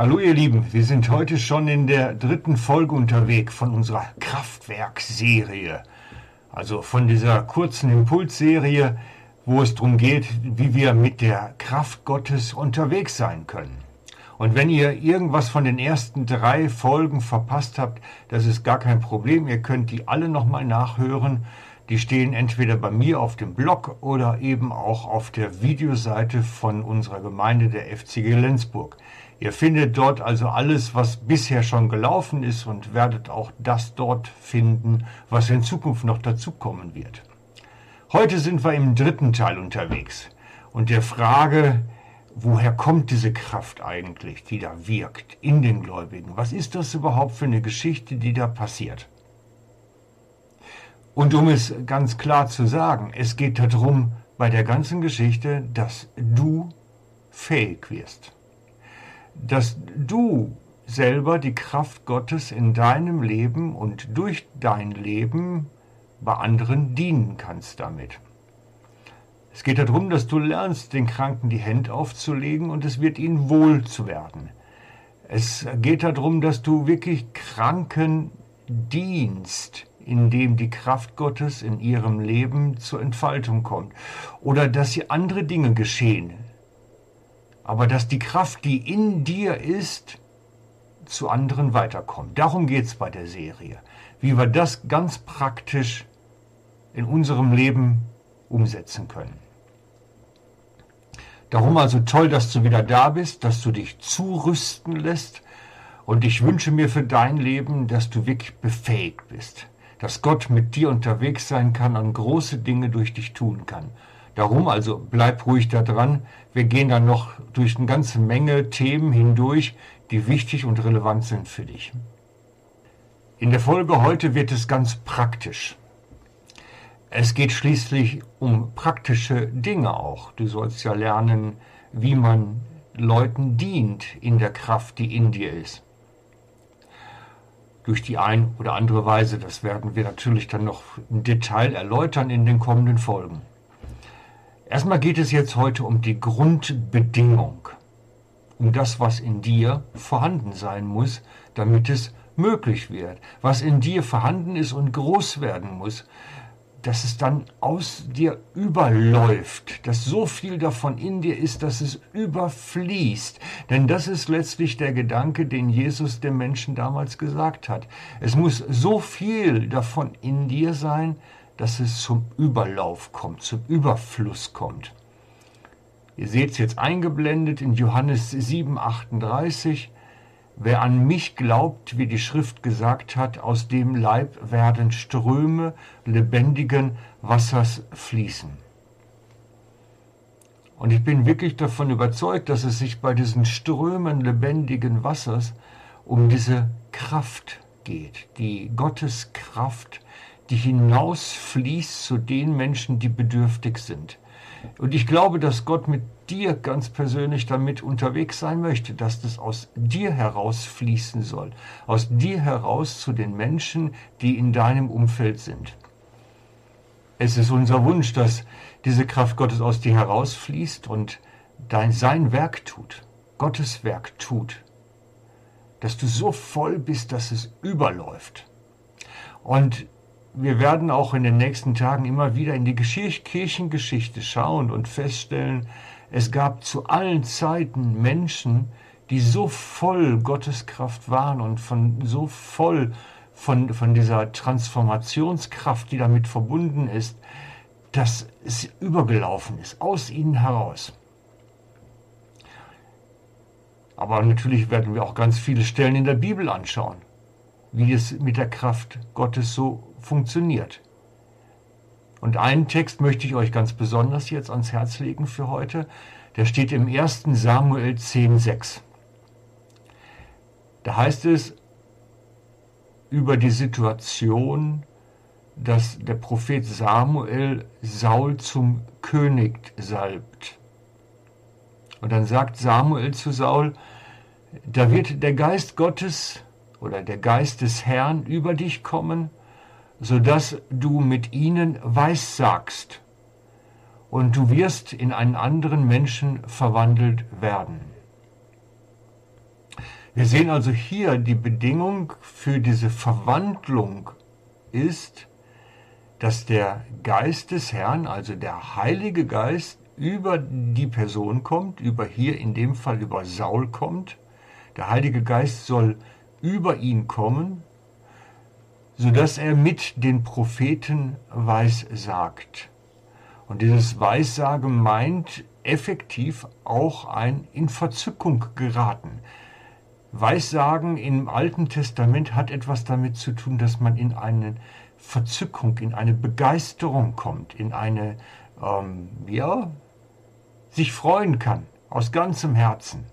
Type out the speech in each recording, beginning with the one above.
Hallo ihr Lieben, wir sind heute schon in der dritten Folge unterwegs von unserer Kraftwerk-Serie. Also von dieser kurzen Impulsserie, wo es darum geht, wie wir mit der Kraft Gottes unterwegs sein können. Und wenn ihr irgendwas von den ersten drei Folgen verpasst habt, das ist gar kein Problem. Ihr könnt die alle nochmal nachhören. Die stehen entweder bei mir auf dem Blog oder eben auch auf der Videoseite von unserer Gemeinde der FCG Lenzburg. Ihr findet dort also alles, was bisher schon gelaufen ist und werdet auch das dort finden, was in Zukunft noch dazukommen wird. Heute sind wir im dritten Teil unterwegs und der Frage, woher kommt diese Kraft eigentlich, die da wirkt in den Gläubigen? Was ist das überhaupt für eine Geschichte, die da passiert? Und um es ganz klar zu sagen, es geht darum bei der ganzen Geschichte, dass du fähig wirst. Dass du selber die Kraft Gottes in deinem Leben und durch dein Leben bei anderen dienen kannst damit. Es geht darum, dass du lernst, den Kranken die Hände aufzulegen und es wird ihnen wohl zu werden. Es geht darum, dass du wirklich Kranken dienst, indem die Kraft Gottes in ihrem Leben zur Entfaltung kommt. Oder dass sie andere Dinge geschehen. Aber dass die Kraft, die in dir ist, zu anderen weiterkommt. Darum geht es bei der Serie. Wie wir das ganz praktisch in unserem Leben umsetzen können. Darum also toll, dass du wieder da bist, dass du dich zurüsten lässt. Und ich wünsche mir für dein Leben, dass du wirklich befähigt bist dass Gott mit dir unterwegs sein kann und große Dinge durch dich tun kann. Darum also bleib ruhig da dran. Wir gehen dann noch durch eine ganze Menge Themen hindurch, die wichtig und relevant sind für dich. In der Folge heute wird es ganz praktisch. Es geht schließlich um praktische Dinge auch. Du sollst ja lernen, wie man Leuten dient in der Kraft, die in dir ist durch die ein oder andere Weise. Das werden wir natürlich dann noch im Detail erläutern in den kommenden Folgen. Erstmal geht es jetzt heute um die Grundbedingung, um das, was in dir vorhanden sein muss, damit es möglich wird, was in dir vorhanden ist und groß werden muss, dass es dann aus dir überläuft, dass so viel davon in dir ist, dass es überfließt. Denn das ist letztlich der Gedanke, den Jesus dem Menschen damals gesagt hat. Es muss so viel davon in dir sein, dass es zum Überlauf kommt, zum Überfluss kommt. Ihr seht es jetzt eingeblendet in Johannes 7, 38. Wer an mich glaubt, wie die Schrift gesagt hat, aus dem Leib werden Ströme lebendigen Wassers fließen. Und ich bin wirklich davon überzeugt, dass es sich bei diesen Strömen lebendigen Wassers um diese Kraft geht, die Gottes Kraft, die hinausfließt zu den Menschen, die bedürftig sind. Und ich glaube, dass Gott mit dir ganz persönlich damit unterwegs sein möchte, dass das aus dir heraus fließen soll, aus dir heraus zu den Menschen, die in deinem Umfeld sind. Es ist unser Wunsch, dass diese Kraft Gottes aus dir herausfließt und dein sein Werk tut, Gottes Werk tut, dass du so voll bist, dass es überläuft. Und wir werden auch in den nächsten Tagen immer wieder in die Kirchengeschichte schauen und feststellen, es gab zu allen Zeiten Menschen, die so voll Gottes Kraft waren und von so voll von, von dieser Transformationskraft, die damit verbunden ist, dass es übergelaufen ist, aus ihnen heraus. Aber natürlich werden wir auch ganz viele Stellen in der Bibel anschauen, wie es mit der Kraft Gottes so funktioniert. Und einen Text möchte ich euch ganz besonders jetzt ans Herz legen für heute. Der steht im 1. Samuel 10.6. Da heißt es über die Situation, dass der Prophet Samuel Saul zum König salbt. Und dann sagt Samuel zu Saul, da wird der Geist Gottes oder der Geist des Herrn über dich kommen so dass du mit ihnen weissagst und du wirst in einen anderen Menschen verwandelt werden. Wir sehen also hier, die Bedingung für diese Verwandlung ist, dass der Geist des Herrn, also der Heilige Geist, über die Person kommt, über hier in dem Fall über Saul kommt. Der Heilige Geist soll über ihn kommen, sodass er mit den Propheten weissagt. Und dieses Weissagen meint effektiv auch ein in Verzückung geraten. Weissagen im Alten Testament hat etwas damit zu tun, dass man in eine Verzückung, in eine Begeisterung kommt, in eine, ähm, ja, sich freuen kann, aus ganzem Herzen.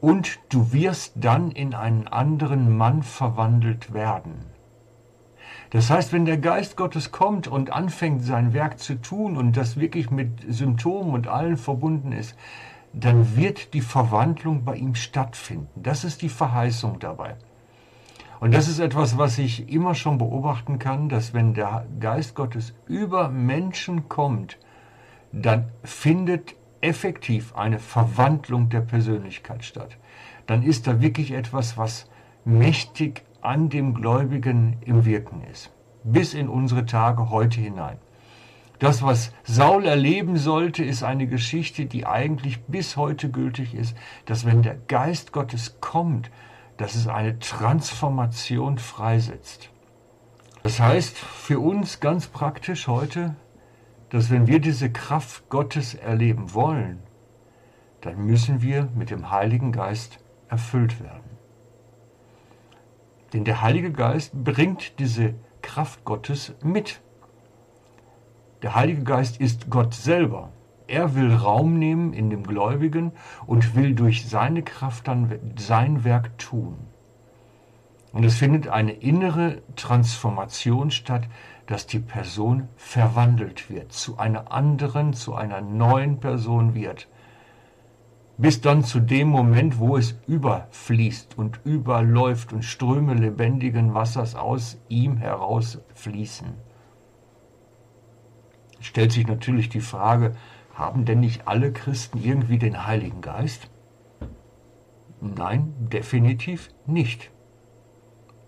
Und du wirst dann in einen anderen Mann verwandelt werden. Das heißt, wenn der Geist Gottes kommt und anfängt, sein Werk zu tun und das wirklich mit Symptomen und allen verbunden ist, dann wird die Verwandlung bei ihm stattfinden. Das ist die Verheißung dabei. Und das ist etwas, was ich immer schon beobachten kann, dass wenn der Geist Gottes über Menschen kommt, dann findet effektiv eine Verwandlung der Persönlichkeit statt. Dann ist da wirklich etwas, was mächtig an dem Gläubigen im Wirken ist. Bis in unsere Tage heute hinein. Das, was Saul erleben sollte, ist eine Geschichte, die eigentlich bis heute gültig ist, dass wenn der Geist Gottes kommt, dass es eine Transformation freisetzt. Das heißt für uns ganz praktisch heute, dass wenn wir diese Kraft Gottes erleben wollen, dann müssen wir mit dem Heiligen Geist erfüllt werden. Denn der Heilige Geist bringt diese Kraft Gottes mit. Der Heilige Geist ist Gott selber. Er will Raum nehmen in dem Gläubigen und will durch seine Kraft dann sein Werk tun. Und es findet eine innere Transformation statt, dass die Person verwandelt wird, zu einer anderen, zu einer neuen Person wird. Bis dann zu dem Moment, wo es überfließt und überläuft und Ströme lebendigen Wassers aus ihm herausfließen. Stellt sich natürlich die Frage, haben denn nicht alle Christen irgendwie den Heiligen Geist? Nein, definitiv nicht.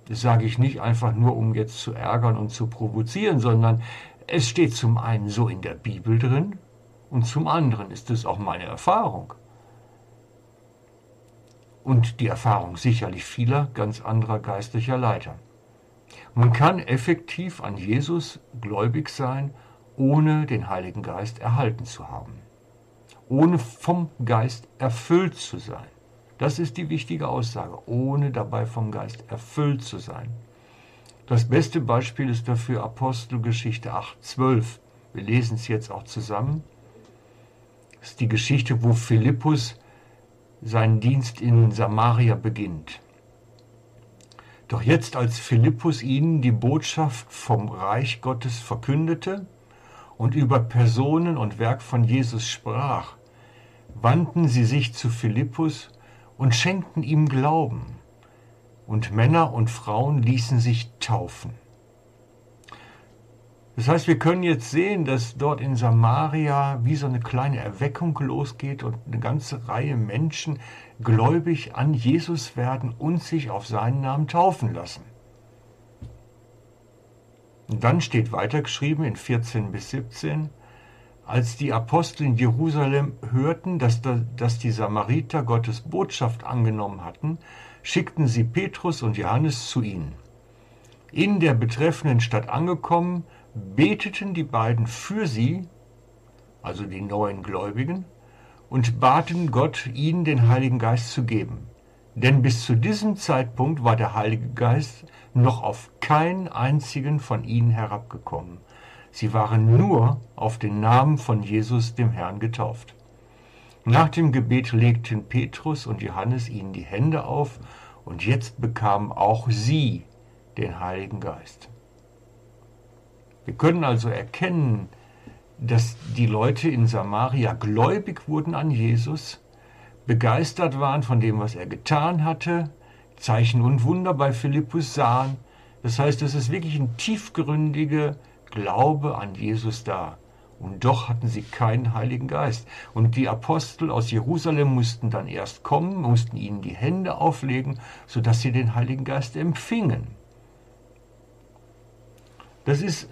Das sage ich nicht einfach nur, um jetzt zu ärgern und zu provozieren, sondern es steht zum einen so in der Bibel drin und zum anderen ist es auch meine Erfahrung. Und die Erfahrung sicherlich vieler ganz anderer geistlicher Leiter. Man kann effektiv an Jesus gläubig sein, ohne den Heiligen Geist erhalten zu haben, ohne vom Geist erfüllt zu sein. Das ist die wichtige Aussage, ohne dabei vom Geist erfüllt zu sein. Das beste Beispiel ist dafür Apostelgeschichte 8.12. Wir lesen es jetzt auch zusammen. Das ist die Geschichte, wo Philippus seinen Dienst in Samaria beginnt. Doch jetzt, als Philippus ihnen die Botschaft vom Reich Gottes verkündete und über Personen und Werk von Jesus sprach, wandten sie sich zu Philippus und schenkten ihm Glauben, und Männer und Frauen ließen sich taufen. Das heißt, wir können jetzt sehen, dass dort in Samaria wie so eine kleine Erweckung losgeht und eine ganze Reihe Menschen gläubig an Jesus werden und sich auf seinen Namen taufen lassen. Und dann steht weitergeschrieben in 14 bis 17, als die Apostel in Jerusalem hörten, dass, da, dass die Samariter Gottes Botschaft angenommen hatten, schickten sie Petrus und Johannes zu ihnen. In der betreffenden Stadt angekommen, beteten die beiden für sie, also die neuen Gläubigen, und baten Gott, ihnen den Heiligen Geist zu geben. Denn bis zu diesem Zeitpunkt war der Heilige Geist noch auf keinen einzigen von ihnen herabgekommen. Sie waren nur auf den Namen von Jesus dem Herrn getauft. Nach dem Gebet legten Petrus und Johannes ihnen die Hände auf und jetzt bekamen auch sie den Heiligen Geist. Wir können also erkennen, dass die Leute in Samaria gläubig wurden an Jesus, begeistert waren von dem, was er getan hatte, Zeichen und Wunder bei Philippus sahen. Das heißt, es ist wirklich ein tiefgründiger Glaube an Jesus da. Und doch hatten sie keinen Heiligen Geist. Und die Apostel aus Jerusalem mussten dann erst kommen, mussten ihnen die Hände auflegen, sodass sie den Heiligen Geist empfingen. Das ist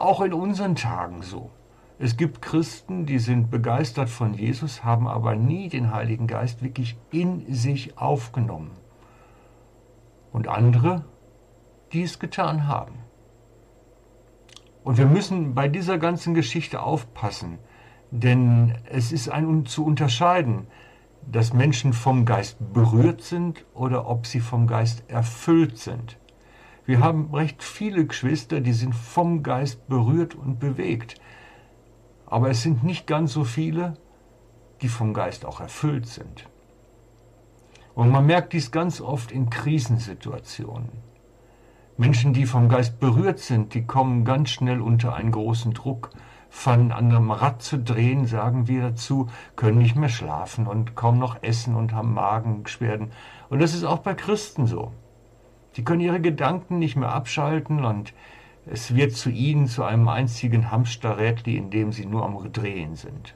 auch in unseren Tagen so. Es gibt Christen, die sind begeistert von Jesus, haben aber nie den Heiligen Geist wirklich in sich aufgenommen. Und andere, die es getan haben. Und wir müssen bei dieser ganzen Geschichte aufpassen, denn es ist ein zu unterscheiden, dass Menschen vom Geist berührt sind oder ob sie vom Geist erfüllt sind. Wir haben recht viele Geschwister, die sind vom Geist berührt und bewegt. Aber es sind nicht ganz so viele, die vom Geist auch erfüllt sind. Und man merkt dies ganz oft in Krisensituationen. Menschen, die vom Geist berührt sind, die kommen ganz schnell unter einen großen Druck, fangen an einem Rad zu drehen, sagen wir dazu, können nicht mehr schlafen und kaum noch essen und haben Magenbeschwerden. Und das ist auch bei Christen so. Die können ihre Gedanken nicht mehr abschalten und es wird zu ihnen zu einem einzigen Hamsterrädli, in dem sie nur am Drehen sind.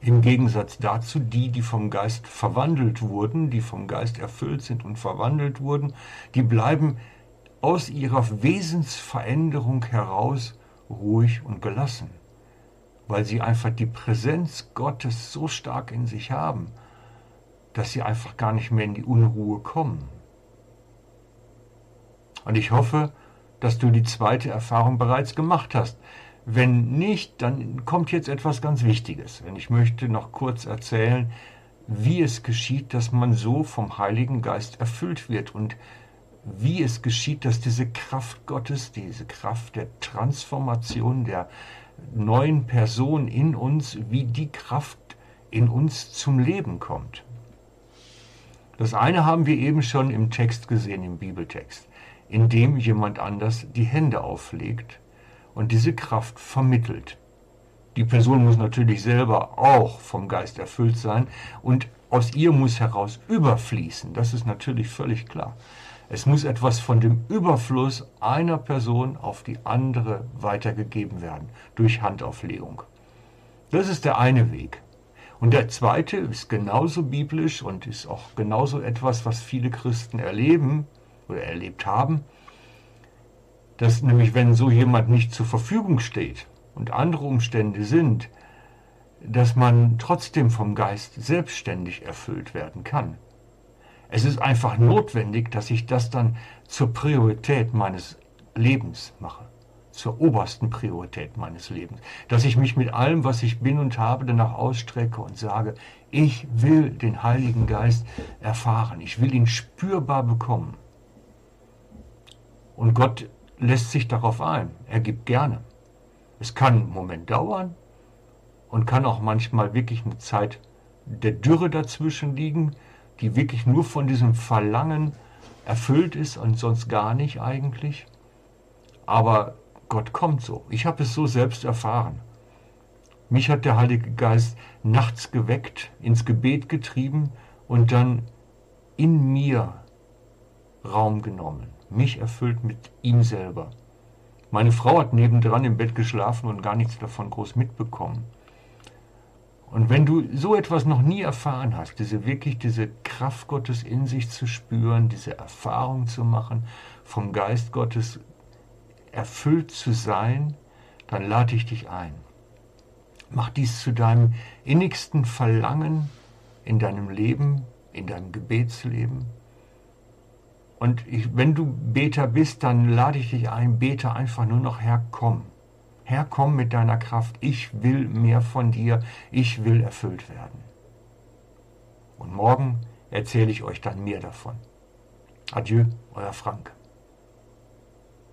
Im Gegensatz dazu die, die vom Geist verwandelt wurden, die vom Geist erfüllt sind und verwandelt wurden, die bleiben aus ihrer Wesensveränderung heraus ruhig und gelassen, weil sie einfach die Präsenz Gottes so stark in sich haben, dass sie einfach gar nicht mehr in die Unruhe kommen. Und ich hoffe, dass du die zweite Erfahrung bereits gemacht hast. Wenn nicht, dann kommt jetzt etwas ganz Wichtiges. Und ich möchte noch kurz erzählen, wie es geschieht, dass man so vom Heiligen Geist erfüllt wird und wie es geschieht, dass diese Kraft Gottes, diese Kraft der Transformation der neuen Person in uns, wie die Kraft in uns zum Leben kommt. Das eine haben wir eben schon im Text gesehen, im Bibeltext, indem jemand anders die Hände auflegt und diese Kraft vermittelt. Die Person muss natürlich selber auch vom Geist erfüllt sein und aus ihr muss heraus überfließen. Das ist natürlich völlig klar. Es muss etwas von dem Überfluss einer Person auf die andere weitergegeben werden durch Handauflegung. Das ist der eine Weg. Und der zweite ist genauso biblisch und ist auch genauso etwas, was viele Christen erleben oder erlebt haben dass nämlich wenn so jemand nicht zur Verfügung steht und andere Umstände sind, dass man trotzdem vom Geist selbstständig erfüllt werden kann. Es ist einfach notwendig, dass ich das dann zur Priorität meines Lebens mache, zur obersten Priorität meines Lebens, dass ich mich mit allem, was ich bin und habe, danach ausstrecke und sage, ich will den Heiligen Geist erfahren, ich will ihn spürbar bekommen. Und Gott lässt sich darauf ein. Er gibt gerne. Es kann einen Moment dauern und kann auch manchmal wirklich eine Zeit der Dürre dazwischen liegen, die wirklich nur von diesem Verlangen erfüllt ist und sonst gar nicht eigentlich. Aber Gott kommt so. Ich habe es so selbst erfahren. Mich hat der Heilige Geist nachts geweckt, ins Gebet getrieben und dann in mir Raum genommen mich erfüllt mit ihm selber. Meine Frau hat nebendran im Bett geschlafen und gar nichts davon groß mitbekommen. Und wenn du so etwas noch nie erfahren hast, diese wirklich diese Kraft Gottes in sich zu spüren, diese Erfahrung zu machen, vom Geist Gottes erfüllt zu sein, dann lade ich dich ein. Mach dies zu deinem innigsten Verlangen in deinem Leben, in deinem Gebetsleben. Und ich, wenn du Beter bist, dann lade ich dich ein, bete einfach nur noch, Herr, komm. Herr, komm mit deiner Kraft. Ich will mehr von dir. Ich will erfüllt werden. Und morgen erzähle ich euch dann mehr davon. Adieu, euer Frank.